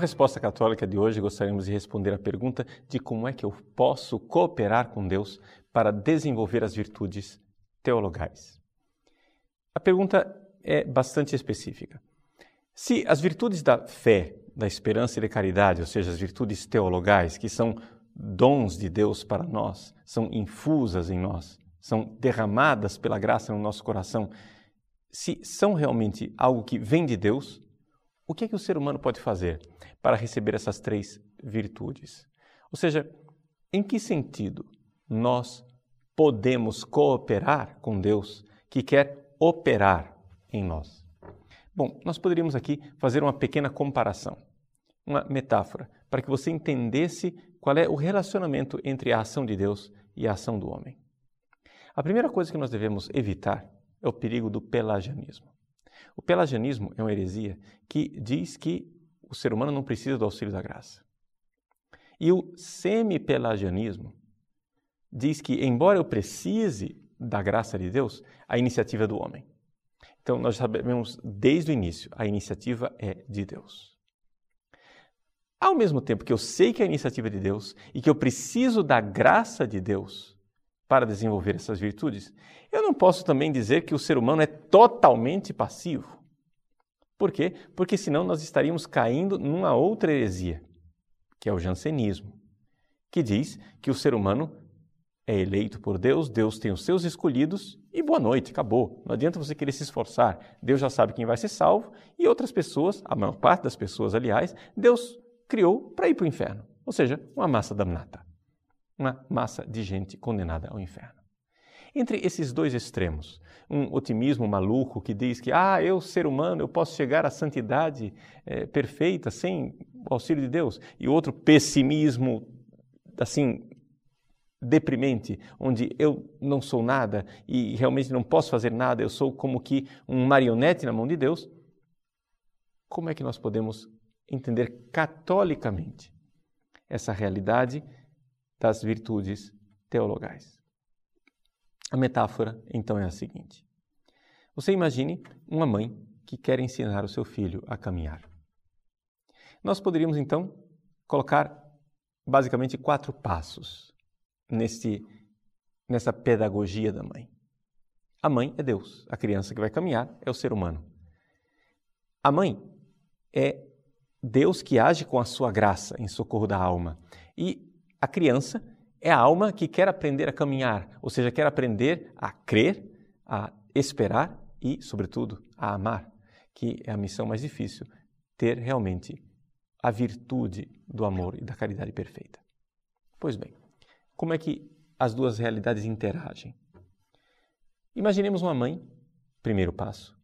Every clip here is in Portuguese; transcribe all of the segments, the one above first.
Resposta Católica de hoje, gostaríamos de responder a pergunta de como é que eu posso cooperar com Deus para desenvolver as virtudes teologais. A pergunta é bastante específica. Se as virtudes da fé, da esperança e da caridade, ou seja, as virtudes teologais, que são dons de Deus para nós, são infusas em nós, são derramadas pela graça no nosso coração, se são realmente algo que vem de Deus, o que é que o ser humano pode fazer para receber essas três virtudes? Ou seja, em que sentido nós podemos cooperar com Deus que quer operar em nós? Bom, nós poderíamos aqui fazer uma pequena comparação, uma metáfora, para que você entendesse qual é o relacionamento entre a ação de Deus e a ação do homem. A primeira coisa que nós devemos evitar é o perigo do pelagianismo. O pelagianismo é uma heresia que diz que o ser humano não precisa do auxílio da graça. E o semi-pelagianismo diz que, embora eu precise da graça de Deus, a iniciativa é do homem. Então, nós sabemos desde o início, a iniciativa é de Deus. Ao mesmo tempo que eu sei que a iniciativa é de Deus e que eu preciso da graça de Deus para desenvolver essas virtudes, eu não posso também dizer que o ser humano é totalmente passivo. Por quê? Porque senão nós estaríamos caindo numa outra heresia, que é o jansenismo, que diz que o ser humano é eleito por Deus, Deus tem os seus escolhidos e boa noite, acabou. Não adianta você querer se esforçar. Deus já sabe quem vai ser salvo e outras pessoas, a maior parte das pessoas, aliás, Deus criou para ir para o inferno. Ou seja, uma massa damnata, uma massa de gente condenada ao inferno. Entre esses dois extremos, um otimismo maluco que diz que, ah, eu, ser humano, eu posso chegar à santidade é, perfeita sem o auxílio de Deus, e outro pessimismo, assim, deprimente, onde eu não sou nada e realmente não posso fazer nada, eu sou como que um marionete na mão de Deus, como é que nós podemos entender catolicamente essa realidade das virtudes teologais? A metáfora, então, é a seguinte: você imagine uma mãe que quer ensinar o seu filho a caminhar. Nós poderíamos, então, colocar basicamente quatro passos nesse, nessa pedagogia da mãe. A mãe é Deus, a criança que vai caminhar é o ser humano. A mãe é Deus que age com a sua graça em socorro da alma. E a criança é a alma que quer aprender a caminhar, ou seja, quer aprender a crer, a esperar e, sobretudo, a amar, que é a missão mais difícil, ter realmente a virtude do amor e da caridade perfeita. Pois bem, como é que as duas realidades interagem? Imaginemos uma mãe, primeiro passo,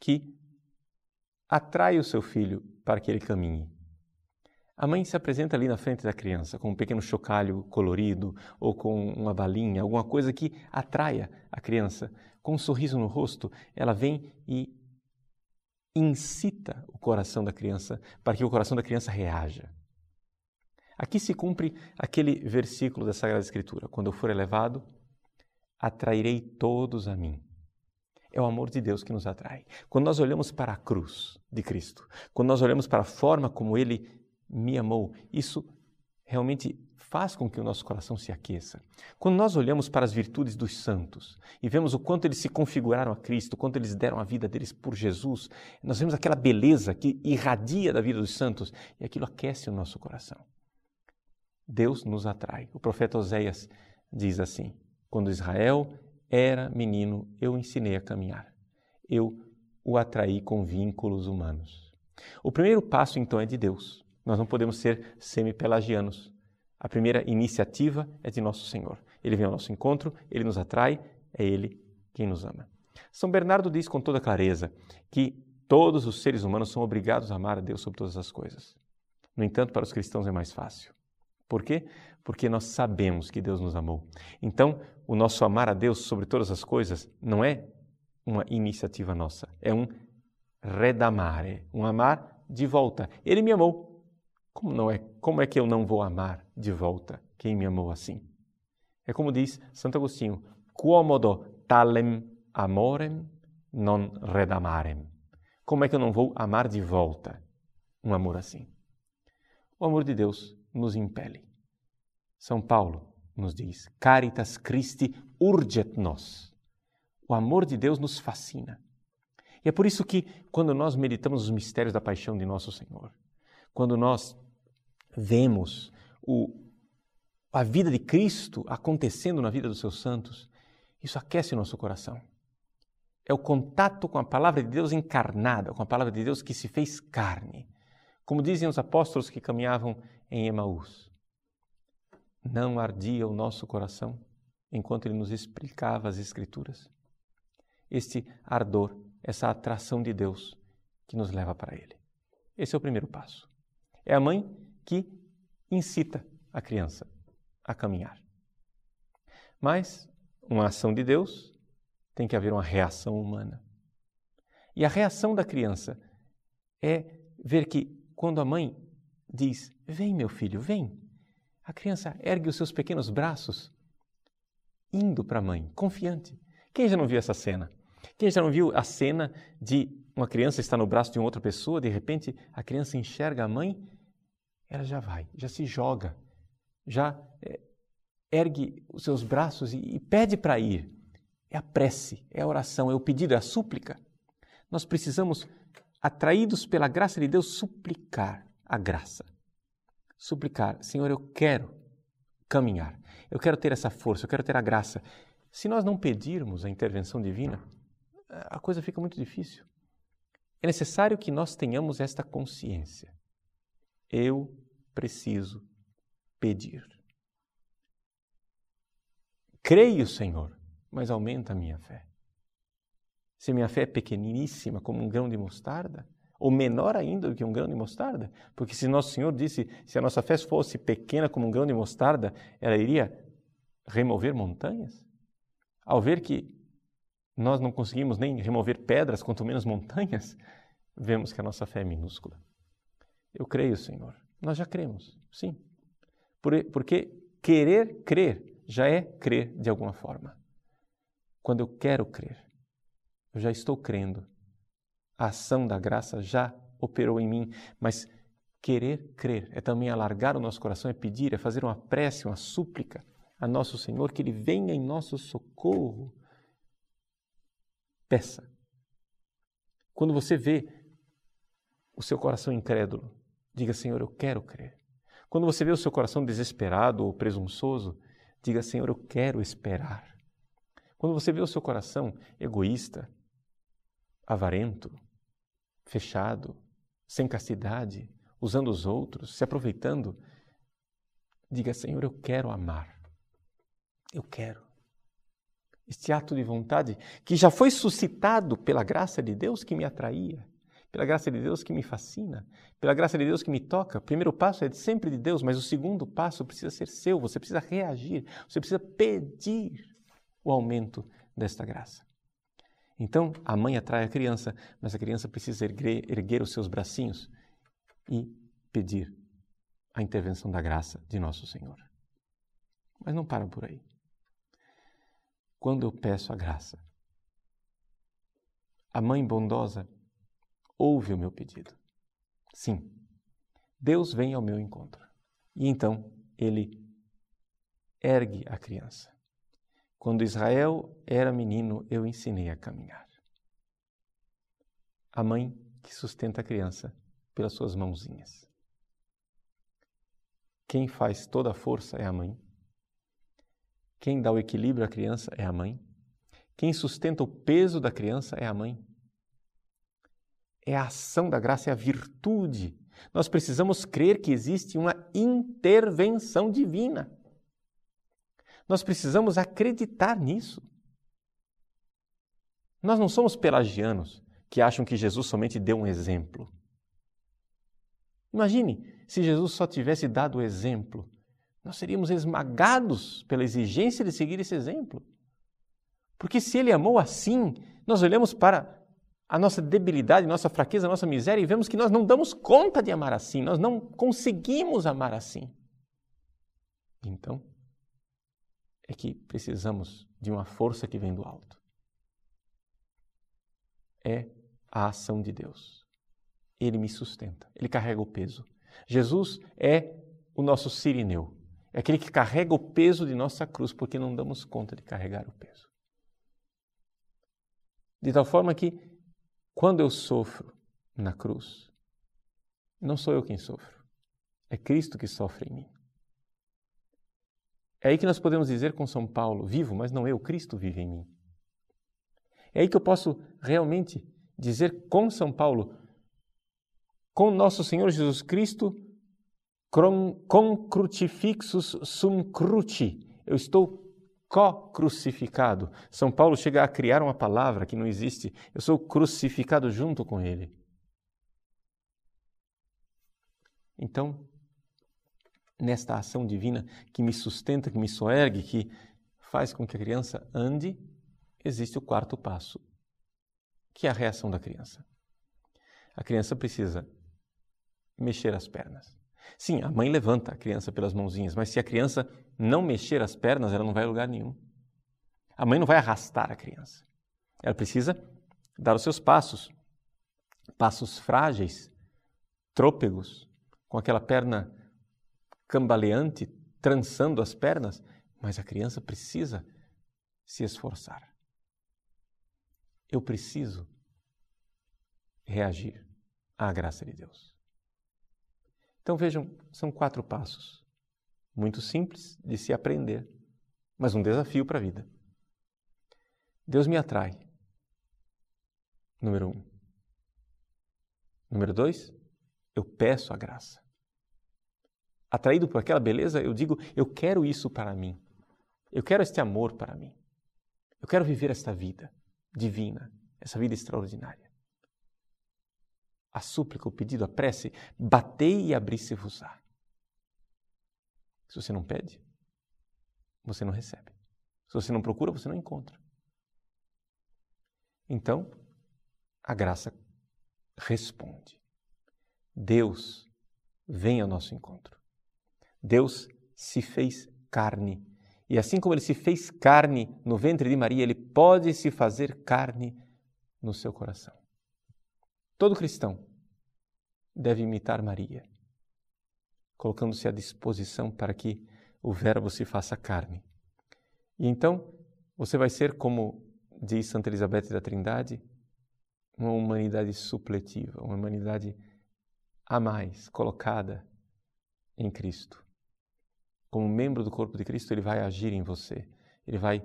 que atrai o seu filho para que ele caminhe. A mãe se apresenta ali na frente da criança com um pequeno chocalho colorido ou com uma balinha, alguma coisa que atraia a criança. Com um sorriso no rosto, ela vem e incita o coração da criança para que o coração da criança reaja. Aqui se cumpre aquele versículo da Sagrada Escritura: quando eu for elevado, atrairei todos a mim. É o amor de Deus que nos atrai. Quando nós olhamos para a cruz de Cristo, quando nós olhamos para a forma como ele me amou. Isso realmente faz com que o nosso coração se aqueça. Quando nós olhamos para as virtudes dos santos e vemos o quanto eles se configuraram a Cristo, o quanto eles deram a vida deles por Jesus, nós vemos aquela beleza que irradia da vida dos santos e aquilo aquece o nosso coração. Deus nos atrai. O profeta Oséias diz assim: Quando Israel era menino, eu ensinei a caminhar. Eu o atraí com vínculos humanos. O primeiro passo, então, é de Deus. Nós não podemos ser semi-pelagianos. A primeira iniciativa é de nosso Senhor. Ele vem ao nosso encontro, ele nos atrai, é ele quem nos ama. São Bernardo diz com toda clareza que todos os seres humanos são obrigados a amar a Deus sobre todas as coisas. No entanto, para os cristãos é mais fácil. Por quê? Porque nós sabemos que Deus nos amou. Então, o nosso amar a Deus sobre todas as coisas não é uma iniciativa nossa, é um redamare, um amar de volta. Ele me amou. Como não é? Como é que eu não vou amar de volta quem me amou assim? É como diz Santo Agostinho: Quomodo talem amorem non redamarem. Como é que eu não vou amar de volta um amor assim? O amor de Deus nos impele. São Paulo nos diz: Caritas Christi urget nos. O amor de Deus nos fascina. E é por isso que, quando nós meditamos os mistérios da paixão de nosso Senhor, quando nós vemos o, a vida de Cristo acontecendo na vida dos seus santos, isso aquece o nosso coração. É o contato com a palavra de Deus encarnada, com a palavra de Deus que se fez carne. Como dizem os apóstolos que caminhavam em Emaús. Não ardia o nosso coração enquanto ele nos explicava as Escrituras? Este ardor essa atração de Deus que nos leva para Ele. Esse é o primeiro passo. É a mãe que incita a criança a caminhar. Mas uma ação de Deus tem que haver uma reação humana. E a reação da criança é ver que quando a mãe diz: Vem, meu filho, vem, a criança ergue os seus pequenos braços, indo para a mãe, confiante. Quem já não viu essa cena? Quem já não viu a cena de uma criança estar no braço de outra pessoa, de repente a criança enxerga a mãe, ela já vai, já se joga, já é, ergue os seus braços e, e pede para ir. É a prece, é a oração, é o pedido, é a súplica. Nós precisamos, atraídos pela graça de Deus, suplicar a graça. Suplicar, Senhor, eu quero caminhar, eu quero ter essa força, eu quero ter a graça. Se nós não pedirmos a intervenção divina, a coisa fica muito difícil. É necessário que nós tenhamos esta consciência. Eu preciso pedir. Creio, Senhor, mas aumenta a minha fé. Se minha fé é pequeniníssima, como um grão de mostarda, ou menor ainda do que um grão de mostarda, porque se nosso Senhor disse, se a nossa fé fosse pequena como um grão de mostarda, ela iria remover montanhas. Ao ver que nós não conseguimos nem remover pedras, quanto menos montanhas, vemos que a nossa fé é minúscula. Eu creio, Senhor. Nós já cremos, sim. Porque querer crer já é crer de alguma forma. Quando eu quero crer, eu já estou crendo. A ação da graça já operou em mim, mas querer crer é também alargar o nosso coração, é pedir, é fazer uma prece, uma súplica a nosso Senhor que Ele venha em nosso socorro Peça. Quando você vê o seu coração incrédulo, diga: Senhor, eu quero crer. Quando você vê o seu coração desesperado ou presunçoso, diga: Senhor, eu quero esperar. Quando você vê o seu coração egoísta, avarento, fechado, sem castidade, usando os outros, se aproveitando, diga: Senhor, eu quero amar. Eu quero este ato de vontade que já foi suscitado pela graça de Deus que me atraía, pela graça de Deus que me fascina, pela graça de Deus que me toca. O primeiro passo é sempre de Deus, mas o segundo passo precisa ser seu, você precisa reagir, você precisa pedir o aumento desta graça. Então, a mãe atrai a criança, mas a criança precisa erguer, erguer os seus bracinhos e pedir a intervenção da graça de nosso Senhor. Mas não para por aí quando eu peço a graça. A mãe bondosa ouve o meu pedido. Sim, Deus vem ao meu encontro. E então ele ergue a criança. Quando Israel era menino, eu ensinei a caminhar. A mãe que sustenta a criança pelas suas mãozinhas. Quem faz toda a força é a mãe. Quem dá o equilíbrio à criança é a mãe. Quem sustenta o peso da criança é a mãe. É a ação da graça, é a virtude. Nós precisamos crer que existe uma intervenção divina. Nós precisamos acreditar nisso. Nós não somos pelagianos que acham que Jesus somente deu um exemplo. Imagine se Jesus só tivesse dado o exemplo nós seríamos esmagados pela exigência de seguir esse exemplo. Porque se ele amou assim, nós olhamos para a nossa debilidade, nossa fraqueza, nossa miséria e vemos que nós não damos conta de amar assim, nós não conseguimos amar assim. Então, é que precisamos de uma força que vem do alto. É a ação de Deus. Ele me sustenta, ele carrega o peso. Jesus é o nosso sirineu, é aquele que carrega o peso de nossa cruz, porque não damos conta de carregar o peso. De tal forma que, quando eu sofro na cruz, não sou eu quem sofro, é Cristo que sofre em mim. É aí que nós podemos dizer com São Paulo: vivo, mas não eu, Cristo vive em mim. É aí que eu posso realmente dizer com São Paulo: com nosso Senhor Jesus Cristo, com crucifixus sum cruci. Eu estou co-crucificado. São Paulo chega a criar uma palavra que não existe. Eu sou crucificado junto com ele. Então, nesta ação divina que me sustenta, que me soergue, que faz com que a criança ande, existe o quarto passo, que é a reação da criança. A criança precisa mexer as pernas. Sim, a mãe levanta a criança pelas mãozinhas, mas se a criança não mexer as pernas, ela não vai a lugar nenhum. A mãe não vai arrastar a criança. Ela precisa dar os seus passos, passos frágeis, trôpegos, com aquela perna cambaleante, trançando as pernas, mas a criança precisa se esforçar. Eu preciso reagir à graça de Deus. Então vejam, são quatro passos, muito simples de se aprender, mas um desafio para a vida. Deus me atrai. Número um. Número dois, eu peço a graça atraído por aquela beleza, eu digo: eu quero isso para mim. Eu quero este amor para mim. Eu quero viver esta vida divina, essa vida extraordinária. A súplica, o pedido, a prece, batei e abri-se-vos-á. Se você não pede, você não recebe. Se você não procura, você não encontra. Então, a graça responde. Deus vem ao nosso encontro. Deus se fez carne. E assim como ele se fez carne no ventre de Maria, ele pode se fazer carne no seu coração. Todo cristão deve imitar Maria, colocando-se à disposição para que o Verbo se faça carne. E então você vai ser, como diz Santa Elizabeth da Trindade, uma humanidade supletiva, uma humanidade a mais colocada em Cristo membro do corpo de Cristo, ele vai agir em você. Ele vai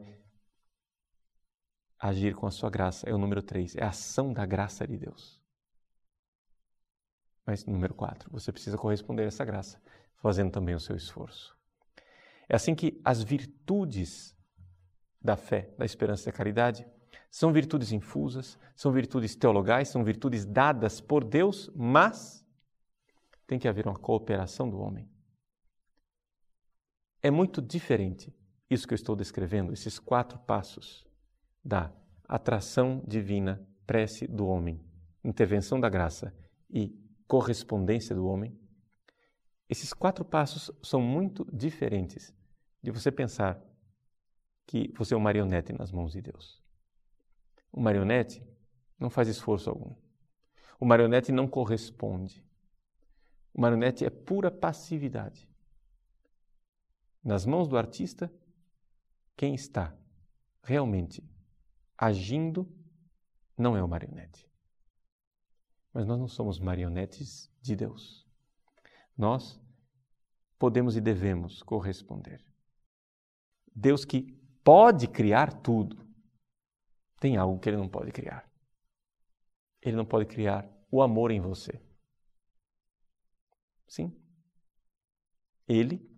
agir com a sua graça. É o número três, é a ação da graça de Deus. Mas número quatro, você precisa corresponder a essa graça, fazendo também o seu esforço. É assim que as virtudes da fé, da esperança e da caridade são virtudes infusas, são virtudes teologais, são virtudes dadas por Deus, mas tem que haver uma cooperação do homem. É muito diferente isso que eu estou descrevendo, esses quatro passos da atração divina, prece do homem, intervenção da graça e correspondência do homem. Esses quatro passos são muito diferentes de você pensar que você é uma marionete nas mãos de Deus. O marionete não faz esforço algum. O marionete não corresponde. O marionete é pura passividade. Nas mãos do artista, quem está realmente agindo não é o marionete. Mas nós não somos marionetes de Deus. Nós podemos e devemos corresponder. Deus que pode criar tudo, tem algo que ele não pode criar. Ele não pode criar o amor em você. Sim. Ele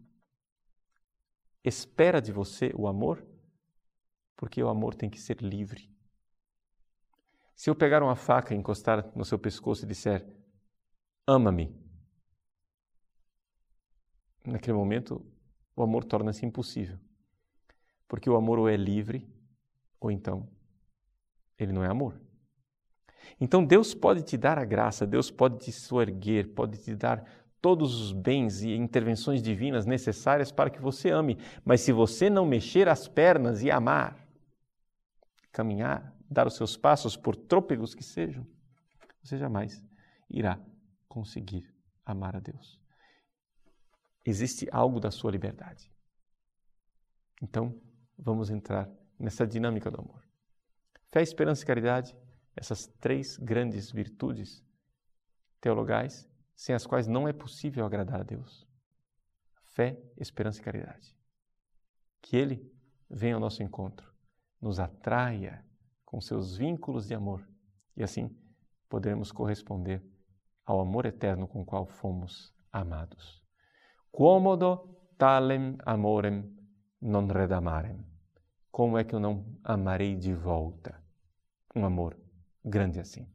espera de você o amor, porque o amor tem que ser livre. Se eu pegar uma faca e encostar no seu pescoço e disser, ama-me, naquele momento o amor torna-se impossível. Porque o amor ou é livre, ou então ele não é amor. Então Deus pode te dar a graça, Deus pode te soerguer, pode te dar todos os bens e intervenções divinas necessárias para que você ame, mas se você não mexer as pernas e amar, caminhar, dar os seus passos, por trôpegos que sejam, você jamais irá conseguir amar a Deus. Existe algo da sua liberdade. Então, vamos entrar nessa dinâmica do amor. Fé, esperança e caridade, essas três grandes virtudes teologais, sem as quais não é possível agradar a Deus. Fé, esperança e caridade. Que Ele venha ao nosso encontro, nos atraia com seus vínculos de amor e assim poderemos corresponder ao amor eterno com o qual fomos amados. Quomodo talem amorem non redamarem. Como é que eu não amarei de volta um amor grande assim?